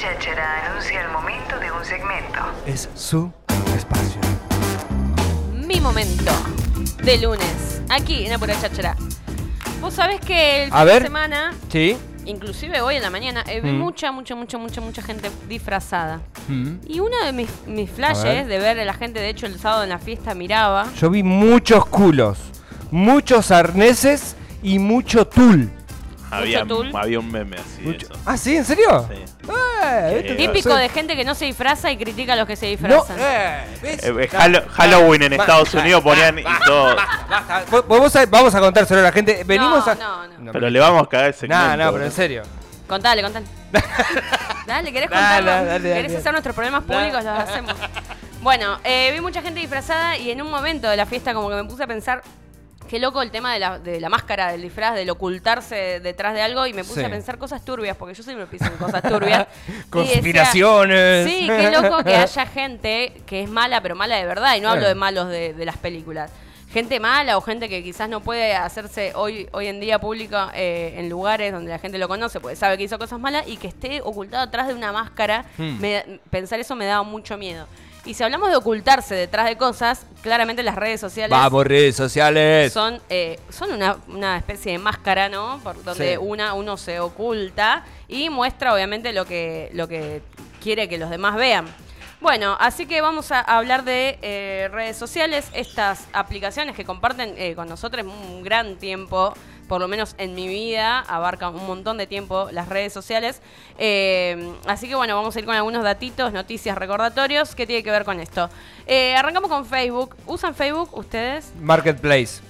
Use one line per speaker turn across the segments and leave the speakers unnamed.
cháchara anuncia el momento de un segmento.
Es su espacio.
Mi momento de lunes, aquí en Apura Cháchara. Vos sabés que el
A
fin
ver.
de semana,
Sí.
inclusive hoy en la mañana, eh, vi
Mm.
mucha, mucha, mucha, mucha, mucha gente disfrazada.
Mm.
Y uno de mis, mis
A ver.
flashes de ver a la gente, de hecho el sábado en la fiesta miraba.
Yo vi muchos culos, muchos arneses y mucho tul.
Había,
tul.
había un meme así de
Mucho-
eso.
Ah, ¿sí? ¿En serio?
Sí.
Eh,
Típico de gente que no se disfraza y critica a los que se
No,
disfrazan.
eh, ¿ves?
Eh, eh, Hallo- Halloween en Estados Unidos ponían y todo.
basta, a- vamos a contárselo a la gente. Venimos
No,
a.
no, no.
Pero le vamos a el segmento.
No, no, pero en serio.
Contale, contale. dale, ¿querés contarlo?
dale, dale,
¿Querés
dale.
hacer nuestros problemas públicos? Los hacemos. Bueno, eh, vi mucha gente disfrazada y en un momento de la fiesta como que me puse a pensar qué loco el tema de la, de la máscara, del disfraz, del ocultarse detrás de algo y me puse
Sí.
a pensar cosas turbias, porque yo siempre pienso en cosas turbias. Decía,
Conspiraciones.
sí, qué loco que haya gente que es mala, pero mala de verdad, y no hablo de malos de, de las películas. Gente mala o gente que quizás no puede hacerse hoy, hoy en día pública eh, en lugares donde la gente lo conoce, porque sabe que hizo cosas malas y que esté ocultado atrás de una máscara.
Hmm.
me- pensar eso me daba mucho miedo. Y si hablamos de ocultarse detrás de cosas, claramente las redes sociales
Vamos, redes sociales.
son, eh, son una, una especie de máscara, ¿no? Por donde
Sí.
una, uno se oculta y muestra obviamente lo que, lo que quiere que los demás vean. Bueno, así que vamos a hablar de eh, redes sociales, estas aplicaciones que comparten eh, con nosotros un gran tiempo, por lo menos en mi vida, abarcan un montón de tiempo las redes sociales. Eh, así que bueno, vamos a ir con algunos datitos, noticias, recordatorios que tiene que ver con esto. Eh, arrancamos con Facebook. ¿Usan Facebook ustedes?
Marketplace.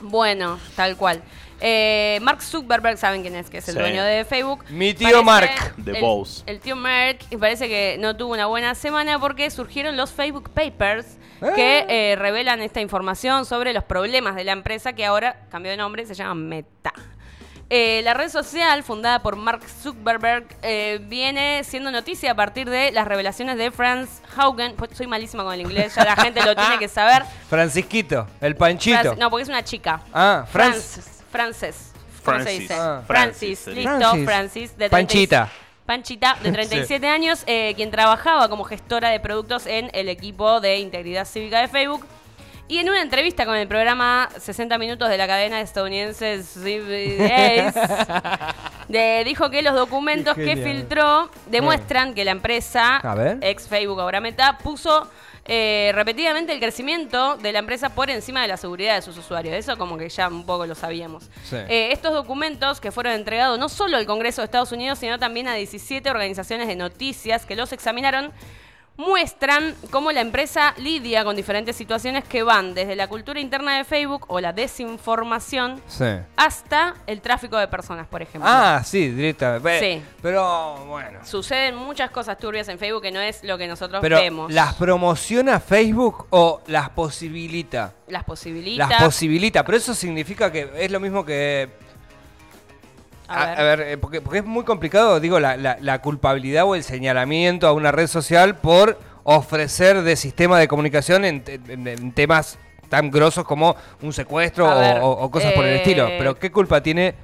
Bueno, tal cual. Eh, Mark Zuckerberg, ¿saben quién es? Que es el
Sí.
dueño de Facebook.
Mi tío Mark.
De Bose.
El tío Mark y parece que no tuvo una buena semana porque surgieron los Facebook Papers que eh, revelan esta información sobre los problemas de la empresa que ahora cambió de nombre, se llama Meta. Eh, la red social, fundada por Mark Zuckerberg, eh, viene siendo noticia a partir de las revelaciones de Franz Haugen. Pues soy malísima con el inglés, ya la gente lo tiene que saber.
Francisquito, el panchito.
Franz- no, porque es una chica.
Ah, Franz.
Frances. Frances. ¿Cómo se
Francis.
dice?
Ah.
Francis.
Francis,
Listo,
Francis.
Francis. De 30
Panchita.
Panchita, de 37 años, eh, quien trabajaba como gestora de productos en el equipo de integridad cívica de Facebook. Y en una entrevista con el programa 60 Minutos de la cadena estadounidense CBS, de- dijo que los documentos que filtró demuestran que la empresa, ex Facebook, ahora Meta, puso eh, repetidamente el crecimiento de la empresa por encima de la seguridad de sus usuarios. Eso como que ya un poco lo sabíamos.
Sí.
Eh, estos documentos que fueron entregados no solo al Congreso de Estados Unidos, sino también a 17 organizaciones de noticias que los examinaron, muestran cómo la empresa lidia con diferentes situaciones que van desde la cultura interna de Facebook o la desinformación
Sí.
hasta el tráfico de personas, por ejemplo.
Ah, sí, directamente.
Sí.
Pero bueno.
Suceden muchas cosas turbias en Facebook que no es lo que nosotros
Pero
vemos.
¿las promociona Facebook o las posibilita?
Las posibilita.
Las posibilita, pero eso significa que es lo mismo que...
A
A,
ver.
eh, porque, porque es muy complicado, digo, la, la- la culpabilidad o el señalamiento a una red social por ofrecer de sistema de comunicación en, te- en- en temas tan grosos como un secuestro o,
ver,
o- o cosas por el
eh,
estilo. Pero ¿qué culpa tiene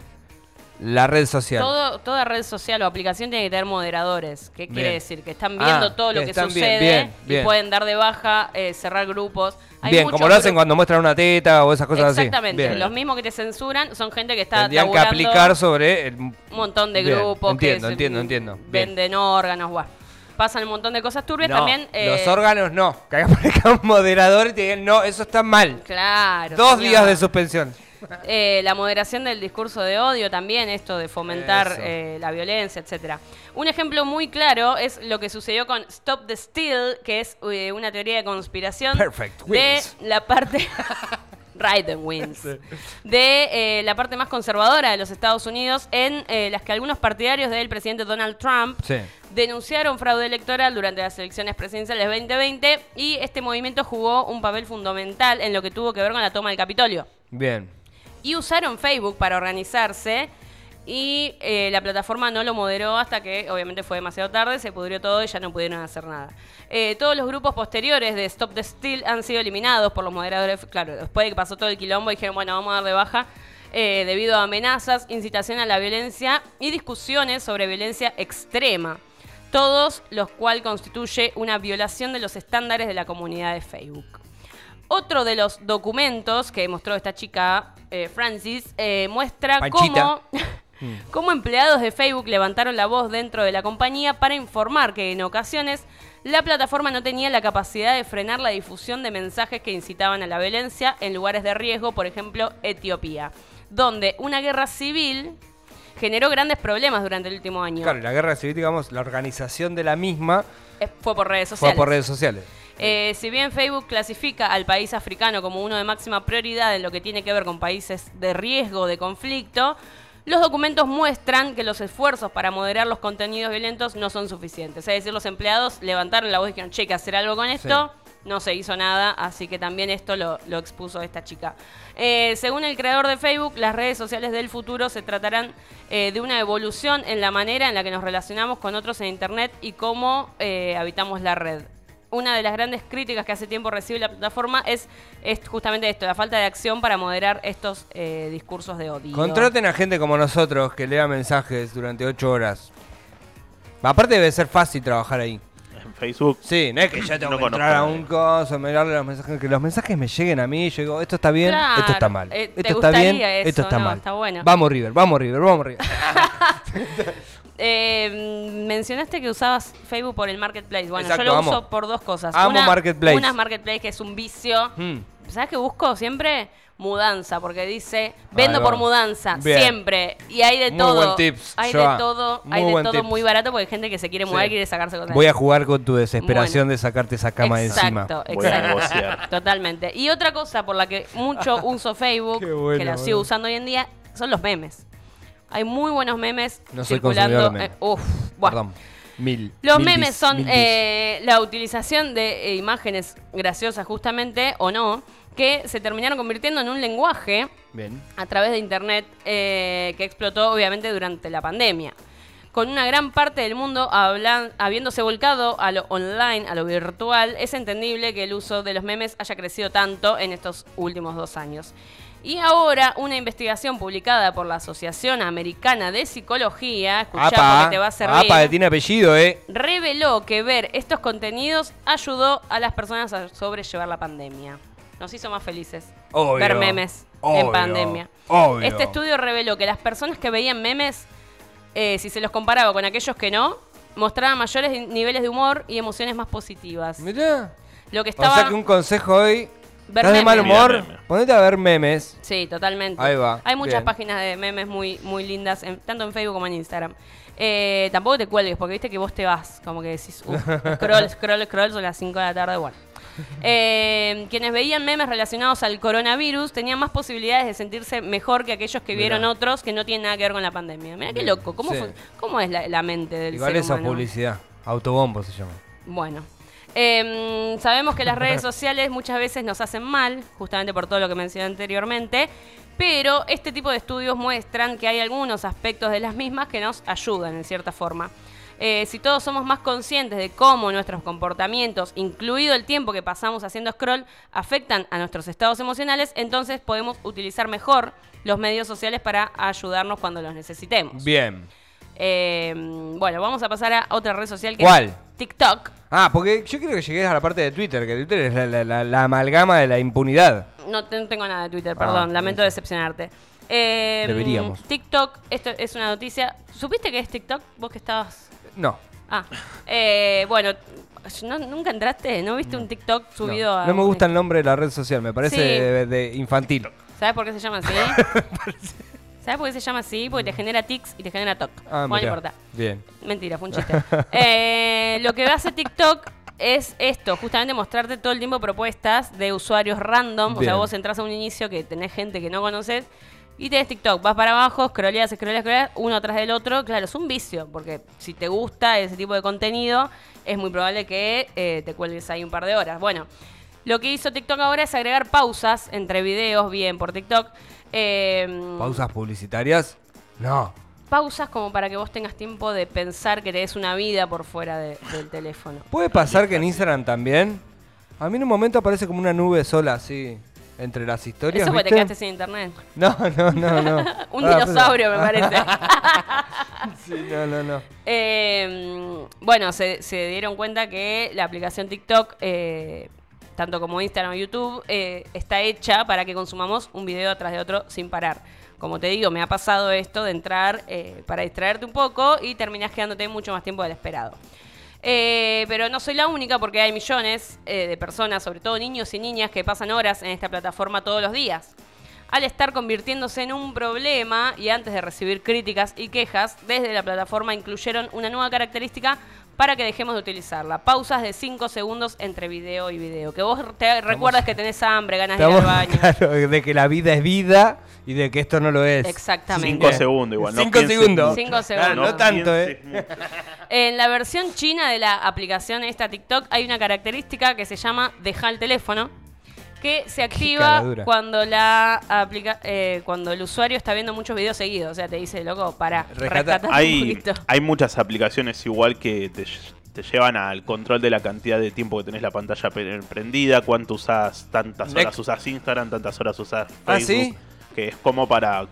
la red social?
Todo, toda red social o aplicación tiene que tener moderadores. ¿Qué quiere decir? Que están viendo
Ah,
todo lo
que
que
están bien,
sucede
bien,
y pueden dar de baja, eh, cerrar grupos. Hay
Bien, como lo hacen
grupos-
cuando muestran una teta o esas cosas así.
Exactamente. Los mismos que te censuran son gente que está
Tendrían que aplicar sobre el,
un montón de grupos
entiendo,
que se-
entiendo, entiendo.
Venden órganos, guau. Pasan un montón de cosas turbias
No,
también. eh,
los órganos no. Que aparezca un moderador y te digan, no, eso está mal.
Claro.
Dos
señor.
días de suspensión.
Eh, la moderación del discurso de odio también, esto de fomentar eh, la violencia, etcétera. Un ejemplo muy claro es lo que sucedió con Stop the Steal, que es eh, una teoría de conspiración
Perfect
de
wins.
la parte Raiden wins de eh, la parte más conservadora de los Estados Unidos, en eh, las que algunos partidarios del presidente Donald Trump
Sí.
denunciaron fraude electoral durante las elecciones presidenciales 2020 y este movimiento jugó un papel fundamental en lo que tuvo que ver con la toma del Capitolio
Bien.
Y usaron Facebook para organizarse y eh, la plataforma no lo moderó hasta que obviamente fue demasiado tarde, se pudrió todo y ya no pudieron hacer nada. Eh, todos los grupos posteriores de Stop the Steal han sido eliminados por los moderadores, claro, después de que pasó todo el quilombo dijeron, bueno, vamos a dar de baja eh, debido a amenazas, incitación a la violencia y discusiones sobre violencia extrema. todos los cual constituye una violación de los estándares de la comunidad de Facebook. Otro de los documentos que mostró esta chica, eh, Francis, eh, muestra
Panchita.
cómo, cómo empleados de Facebook levantaron la voz dentro de la compañía para informar que en ocasiones la plataforma no tenía la capacidad de frenar la difusión de mensajes que incitaban a la violencia en lugares de riesgo, por ejemplo, Etiopía, donde una guerra civil generó grandes problemas durante el último año.
Claro, la guerra civil, digamos, la organización de la misma
Eh, Fue por redes
fue
sociales.
por redes sociales.
Eh, si bien Facebook clasifica al país africano como uno de máxima prioridad en lo que tiene que ver con países de riesgo de conflicto, los documentos muestran que los esfuerzos para moderar los contenidos violentos no son suficientes. Es decir, los empleados levantaron la voz y dijeron, che, hay que hacer algo con esto. No se hizo nada, así que también esto lo, lo expuso esta chica. Eh, según el creador de Facebook, las redes sociales del futuro se tratarán eh, de una evolución en la manera en la que nos relacionamos con otros en Internet y cómo eh, habitamos la red una de las grandes críticas que hace tiempo recibe la plataforma es, es justamente esto, la falta de acción para moderar estos eh, discursos de odio.
Contraten a gente como nosotros que lea mensajes durante ocho horas. Aparte debe ser fácil trabajar ahí.
En Facebook.
Sí, no es que ya tengo
No
que entrar a un coso, mirarle los mensajes, que los mensajes me lleguen a mí, yo digo, esto está bien,
Claro,
esto está mal.
eh, ¿te
esto está bien, esto está
No,
mal.
está bueno.
Vamos River, vamos River, vamos River.
Eh, mencionaste que usabas Facebook por el Marketplace. Bueno,
Exacto,
yo lo
amo.
uso por dos cosas.
Amo Marketplace.
Una es Marketplace, que es un vicio.
Hmm.
¿Sabes qué busco siempre? Mudanza, porque dice, vendo por mudanza,
Bien.
siempre. Y hay de
Muy
todo.
buen tips,
hay de todo,
Muy
hay de todo
tips.
muy barato porque hay gente que se quiere mudar
Sí.
y quiere sacarse cosas.
Voy a jugar con tu desesperación
Bueno.
de sacarte esa cama de encima.
Exacto, exacto. Totalmente. Y otra cosa por la que mucho uso Facebook,
bueno,
que la sigo usando hoy en día, son los memes. Hay muy buenos memes
No soy
circulando.
consumidor de memes.
eh, uf.
Perdón. Mil.
Los
mil
memes son
mil
eh, la utilización de eh, imágenes graciosas justamente, o no, que se terminaron convirtiendo en un lenguaje
Bien.
a través de Internet eh, que explotó obviamente durante la pandemia. Con una gran parte del mundo hablan- habiéndose volcado a lo online, a lo virtual, es entendible que el uso de los memes haya crecido tanto en estos últimos dos años. Y ahora, una investigación publicada por la Asociación Americana de Psicología, escuchá porque te va a servir,
apa, tiene apellido, eh.
reveló que ver estos contenidos ayudó a las personas a sobrellevar la pandemia. Nos hizo más felices
Obvio,
ver memes en pandemia.
obvio.
Este estudio reveló que las personas que veían memes, eh, si se los comparaba con aquellos que no, mostraban mayores ni- niveles de humor y emociones más positivas.
Mirá.
Lo que
O
estaba...
sea que un consejo hoy.
Ver
¿Estás de mal
memes.
humor? Ponete a ver memes.
Sí, totalmente.
Ahí va,
Hay muchas
bien.
páginas de memes muy, muy lindas, en- tanto en Facebook como en Instagram. Eh, tampoco te cuelgues, porque viste que vos te vas, como que decís, "Uf, scroll, scroll, scroll, son las 5 de la tarde, bueno. Eh, quienes veían memes relacionados al coronavirus tenían más posibilidades de sentirse mejor que aquellos que vieron
Mirá.
otros que no tienen nada que ver con la pandemia. Mira qué loco, ¿cómo,
sí.
fue- cómo es la, la mente del
Igual
ser
esa
humano?
publicidad. Autobombo se llama.
Bueno. Em, sabemos que las redes sociales muchas veces nos hacen mal, justamente por todo lo que mencioné anteriormente, pero este tipo de estudios muestran que hay algunos aspectos de las mismas que nos ayudan en cierta forma. Eh, si todos somos más conscientes de cómo nuestros comportamientos, incluido el tiempo que pasamos haciendo scroll, afectan a nuestros estados emocionales, entonces podemos utilizar mejor los medios sociales para ayudarnos cuando los necesitemos.
Bien.
Eh, bueno, vamos a pasar a otra red social que
¿Cuál?
TikTok.
Ah, porque yo quiero que llegues a la parte de Twitter, que Twitter es la, la- la- la amalgama de la impunidad.
No, no tengo nada de Twitter,
Ah,
perdón, lamento decepcionarte. Eh,
Deberíamos.
TikTok, esto es una noticia. ¿Supiste que es TikTok? Vos que estabas.
No.
Ah, eh, bueno, ¿no- ¿nunca entraste? ¿No viste un TikTok subido
no.
a.?
No me gusta el nombre de la red social, me parece
Sí.
de, de infantil.
¿Sabes por qué se llama así? ¿Sabes por qué se llama así? Porque te genera tics y te genera TOC.
Ah,
bueno, no importa.
Bien.
Mentira, fue un chiste. Eh, lo que hace TikTok es esto, justamente mostrarte todo el tiempo propuestas de usuarios random. O sea, vos entras a un inicio que tenés gente que no conoces y tenés TikTok. Vas para abajo, scrolleas, scrolleas, scrolleas, uno atrás del otro. Claro, es un vicio, porque si te gusta ese tipo de contenido, es muy probable que eh, te cuelgues ahí un par de horas. Bueno, lo que hizo TikTok ahora es agregar pausas entre videos, bien por TikTok. Eh,
¿Pausas publicitarias? No.
Pausas como para que vos tengas tiempo de pensar que tenés una vida por fuera de- del teléfono.
¿Puede pasar que en Instagram también? A mí en un momento aparece como una nube sola así. entre las historias.
Eso porque te quedaste sin internet.
No, no, no, no.
Un
Ah,
dinosaurio, me parece.
Sí, no, no, no.
Eh, bueno, se, se dieron cuenta que la aplicación TikTok, eh, tanto como Instagram o YouTube, eh, está hecha para que consumamos un video atrás de otro sin parar. Como te digo, me ha pasado esto de entrar eh, para distraerte un poco y terminás quedándote mucho más tiempo del esperado. Eh, pero no soy la única porque hay millones eh, de personas, sobre todo niños y niñas, que pasan horas en esta plataforma todos los días. Al estar convirtiéndose en un problema y antes de recibir críticas y quejas, desde la plataforma incluyeron una nueva característica para que dejemos de utilizarla. Pausas de 5 segundos entre video y video. Que vos te recuerdas que tenés hambre, ganas de ir al
Estamos
baño.
claro, de que la vida es vida y de que esto no lo es.
Exactamente.
Cinco segundos igual. no
Cinco
pienses
segundos.
mucho.
Cinco
Claro,
segundos.
no tanto,
pienses
¿eh?
En la versión china de la aplicación esta TikTok hay una característica que se llama dejar el teléfono, que se activa cuando la aplica eh, cuando el usuario está viendo muchos videos seguidos. O sea, te dice, loco, para
Rescata-
rescatar un
Hay,
poquito.
hay muchas aplicaciones igual que te, te llevan al control de la cantidad de tiempo que tenés la pantalla prendida, cuánto usás, tantas horas
Next.
usás Instagram, tantas horas usás Facebook.
Ah, ¿sí?
Que es como para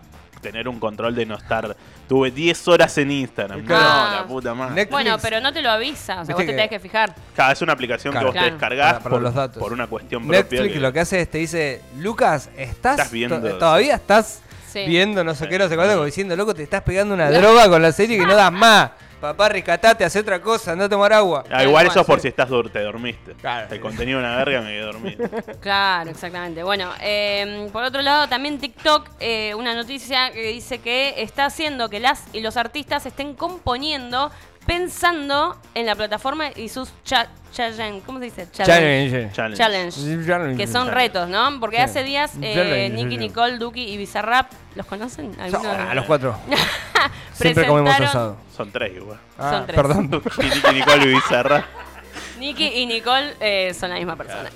tener un control de no estar... Tuve 10 horas en Instagram.
Claro.
No, la puta madre.
Netflix.
Bueno, pero no te lo avisa, o sea,
Viste
vos te
que-
tenés que fijar.
Claro, es una aplicación
Claro.
que vos
Claro.
te descargás
Para- para
por,
los datos.
por una cuestión propia.
Netflix
que-
lo que hace es te dice, Lucas, ¿estás,
Estás viendo-
to- todavía estás
Sí.
viendo no sé
Sí.
qué, no sé cuánto, como diciendo, loco, te estás pegando una droga con la serie que no das más. Papá, rescatate, hace otra cosa, anda a tomar agua.
Ah, igual eso es por si estás dur- te dormiste.
Claro.
El contenido de una verga me quedé dormido.
Claro, exactamente. Bueno, eh, por otro lado, también TikTok, eh, una noticia que dice que está haciendo que las y los artistas estén componiendo pensando en la plataforma y sus cha- challenge, ¿cómo se dice?
Challenge.
Challenge.
Challenge.
Challenge.
Que son retos, ¿no? Porque
Sí.
hace días eh, Nicky. Nicole, Duki y Bizarrap, ¿los conocen? ¿Alguno?
A los cuatro. Siempre comemos
Presentaron-
asado.
Son tres igual.
Ah,
Son tres.
Perdón.
Nicky Nicole y Bizarra.
Nicky y Nicole eh, son la misma persona.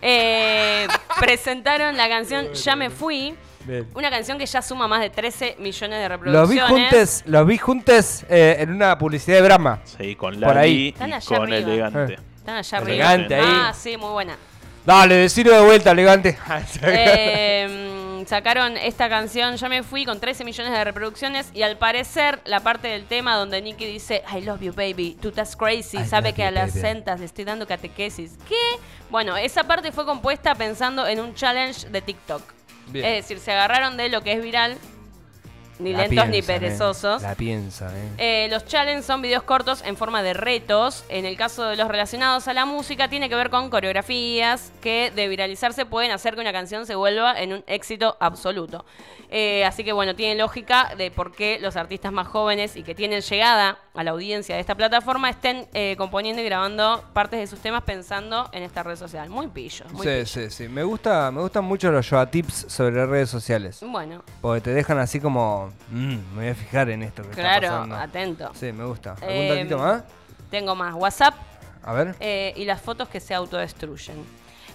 Eh, presentaron la canción Ya me fui.
Bien.
Una canción que ya suma más de 13 millones de
Los
reproducciones.
vi juntes, los vi juntes eh, en una publicidad de Brahma.
Sí, con
Por ahí.
Y con
arriba.
Elegante.
Eh.
Están allá arriba.
Elegante ahí.
Ah, sí, muy buena.
Dale, decilo de vuelta, elegante.
Eh, sacaron esta canción, Ya me fui, con 13 millones de reproducciones. Y al parecer, la parte del tema donde Nicky dice, I love you, baby, tú estás crazy,
I
sabe que
you,
a las
baby.
centas le estoy dando catequesis. ¿Qué? Bueno, esa parte fue compuesta pensando en un challenge de TikTok. Es decir, se agarraron de lo que es viral, ni
La
lentos ni
eh.
perezosos.
La piensa, eh.
Eh, los challenges son videos cortos en forma de retos. En el caso de los relacionados a la música, tiene que ver con coreografías que de viralizarse pueden hacer que una canción se vuelva en un éxito absoluto. Eh, así que bueno, tiene lógica de por qué los artistas más jóvenes y que tienen llegada a la audiencia de esta plataforma estén eh, componiendo y grabando partes de sus temas pensando en esta red social. Muy pillo. Muy
Sí,
pillo.
sí, sí. Me gusta, me gustan mucho los Yoa tips sobre redes sociales.
Bueno,
Porque te dejan así como, "Mm, me voy a fijar en esto que está
claro,
pasando.
atento.
Sí, me gusta. ¿Algún
Eh,
datito más?
Tengo más. WhatsApp
A ver.
eh, y las fotos que se autodestruyen.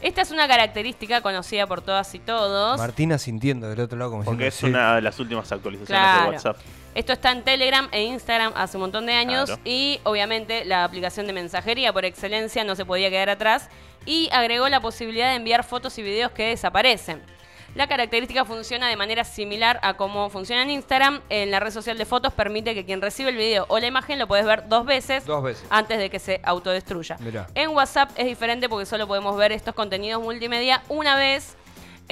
Esta es una característica conocida por todas y todos.
Martina sintiendo del otro lado como
Porque es una de las últimas actualizaciones
Claro.
de WhatsApp.
Esto está en Telegram e Instagram hace un montón de años
Claro.
y obviamente la aplicación de mensajería por excelencia no se podía quedar atrás y agregó la posibilidad de enviar fotos y videos que desaparecen. La característica funciona de manera similar a cómo funciona en Instagram. En la red social de fotos permite que quien recibe el video o la imagen lo puedes ver dos veces,
Dos veces.
antes de que se autodestruya.
Mirá.
En WhatsApp es diferente porque solo podemos ver estos contenidos multimedia una vez.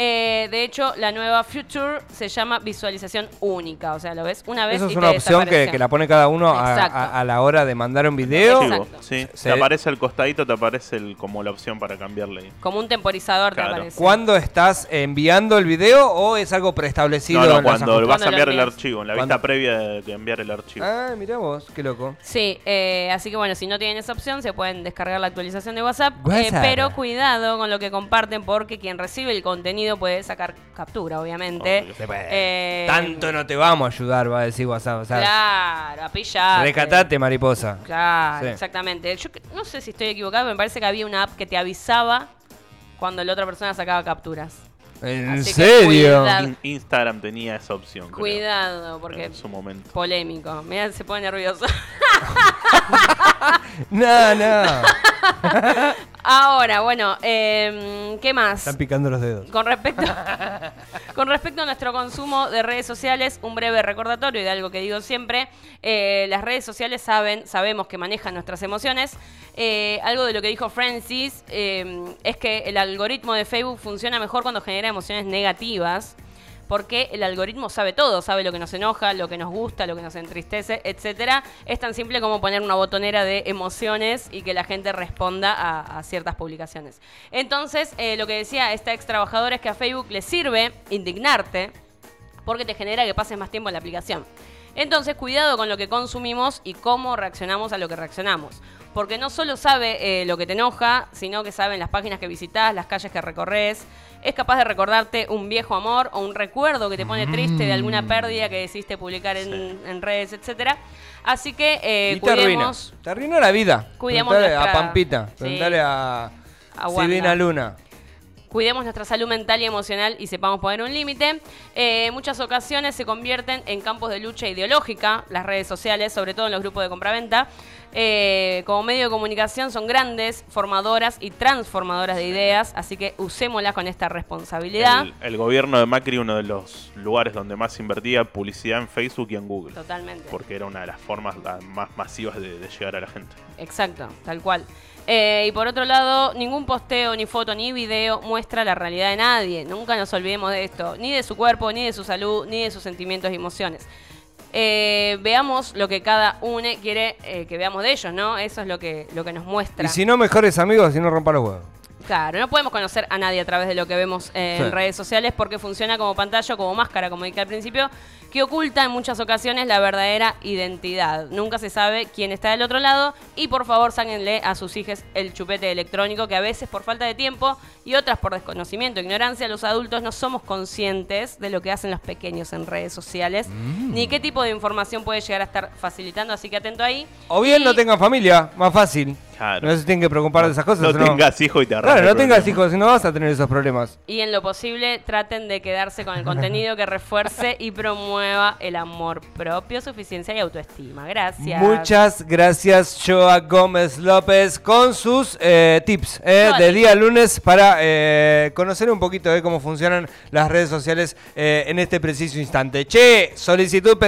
Eh, de hecho, la nueva Future se llama visualización única. O sea, lo ves una vez
Eso es
y
una
te
opción que, la pone cada uno a,
Exacto.
a- a la hora de mandar un video.
Sí,
Se-
te aparece al costadito, te aparece el, como la opción para cambiarle.
Como un temporizador
Claro.
te aparece.
¿Cuándo estás enviando el video o es algo preestablecido?
No, cuando vas
Cuando
a enviar el archivo, en la
¿Cuándo?
vista previa de enviar el archivo.
Ah, mirá vos, qué loco.
Sí, eh, así que bueno, si no tienen esa opción, se pueden descargar la actualización de WhatsApp. eh,
WhatsApp.
pero cuidado con lo que comparten, porque quien recibe el contenido puede sacar captura, obviamente.
Puede.
Eh,
Tanto no te vamos a ayudar, va a decir WhatsApp. O sea,
Claro, a pillar.
rescatate, mariposa.
Claro,
Sí.
exactamente. Yo no sé si estoy equivocado, me parece que había una app que te avisaba cuando la otra persona sacaba capturas.
¿En
Así
serio?
In- Instagram tenía esa opción. creo,
Cuidado, porque
En su momento.
polémico. Mira, se pone nervioso.
No, no.
Ahora, bueno, em, ¿qué más?
Están picando los dedos.
Con respecto, con respecto a nuestro consumo de redes sociales, un breve recordatorio de algo que digo siempre. Eh, las redes sociales saben, sabemos que manejan nuestras emociones. Eh, algo de lo que dijo Francis eh, es que el algoritmo de Facebook funciona mejor cuando genera emociones negativas porque el algoritmo sabe todo, sabe lo que nos enoja, lo que nos gusta, lo que nos entristece, etcétera. Es tan simple como poner una botonera de emociones y que la gente responda a, ciertas publicaciones. Entonces, eh, lo que decía esta ex trabajadora es que a Facebook le sirve indignarte porque te genera que pases más tiempo en la aplicación. Entonces, cuidado con lo que consumimos y cómo reaccionamos a lo que reaccionamos. Porque no solo sabe eh, lo que te enoja, sino que sabe en las páginas que visitas, las calles que recorres. Es capaz de recordarte un viejo amor o un recuerdo que te pone triste de alguna pérdida que decidiste publicar en,
Sí.
en redes, etcétera. Así que eh,
y te arruina.
cuidemos.
Te arruina la vida.
Cuidemos nuestra-
a Pampita.
Sí.
A,
A.
Silvina Luna.
Cuidemos nuestra salud mental y emocional y sepamos poner un límite. Eh, en muchas ocasiones se convierten en campos de lucha ideológica, las redes sociales, sobre todo en los grupos de compraventa. Eh, como medio de comunicación son grandes, formadoras y transformadoras de ideas, así que usémoslas con esta responsabilidad.
El, el gobierno de Macri, uno de los lugares donde más invertía publicidad en Facebook y en Google.
Totalmente.
Porque era una de las formas más masivas de, de llegar a la gente.
Exacto, tal cual. Eh, y por otro lado, ningún posteo, ni foto, ni video muestra la realidad de nadie. Nunca nos olvidemos de esto. Ni de su cuerpo, ni de su salud, ni de sus sentimientos y emociones. Eh, veamos lo que cada uno quiere eh, que veamos de ellos, ¿no? Eso es lo que, lo que nos muestra.
Y si no, mejores amigos, si no rompa los huevos.
Claro, no podemos conocer a nadie a través de lo que vemos eh,
Sí.
en redes sociales porque funciona como pantalla como máscara, como dije al principio, que oculta en muchas ocasiones la verdadera identidad. Nunca se sabe quién está del otro lado y por favor sáquenle a sus hijos el chupete electrónico que a veces por falta de tiempo y otras por desconocimiento e ignorancia los adultos no somos conscientes de lo que hacen los pequeños en redes sociales
Mm.
ni qué tipo de información puede llegar a estar facilitando, así que atento ahí.
O bien
Y-
no tengan familia, más fácil.
Claro.
No se tienen que preocupar de esas cosas.
No tengas hijos y te
Claro, no tengas hijos, si no vas a tener esos problemas.
Y en lo posible traten de quedarse con el contenido que refuerce y promueva el amor propio, suficiencia y autoestima. Gracias.
Muchas gracias, Joa Gómez López, con sus eh, tips eh, de día lunes para eh, conocer un poquito de cómo funcionan las redes sociales eh, en este preciso instante. Che, solicitud